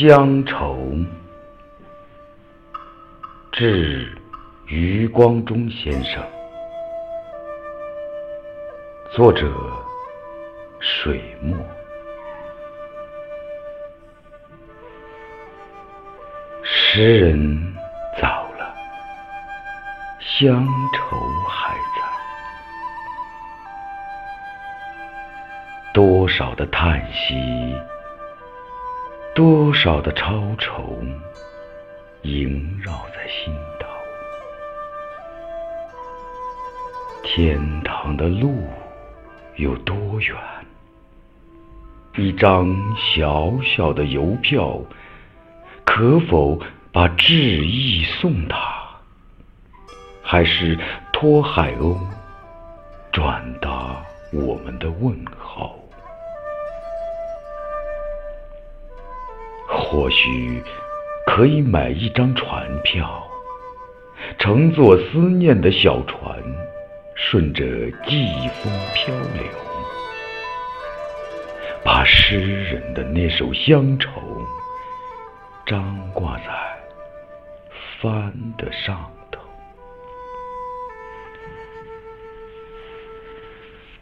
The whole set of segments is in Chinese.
乡愁，致余光中先生。作者：水墨。诗人早了，乡愁还在。多少的叹息。多少的超愁萦绕在心头，天堂的路有多远？一张小小的邮票，可否把致意送他？还是托海鸥转达我们的问候？或许可以买一张船票，乘坐思念的小船，顺着季风漂流，把诗人的那首乡愁张挂在帆的上头。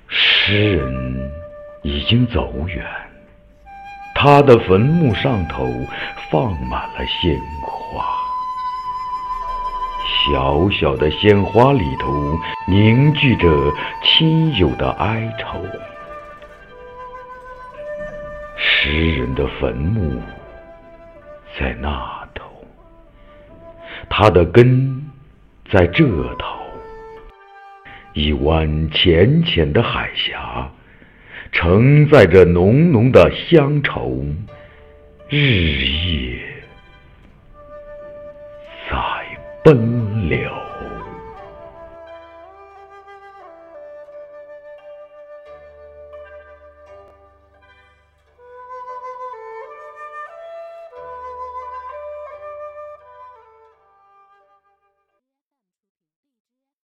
诗人已经走远。他的坟墓上头放满了鲜花，小小的鲜花里头凝聚着亲友的哀愁。诗人的坟墓在那头，他的根在这头，一湾浅浅的海峡。承载着浓浓的乡愁，日夜在奔。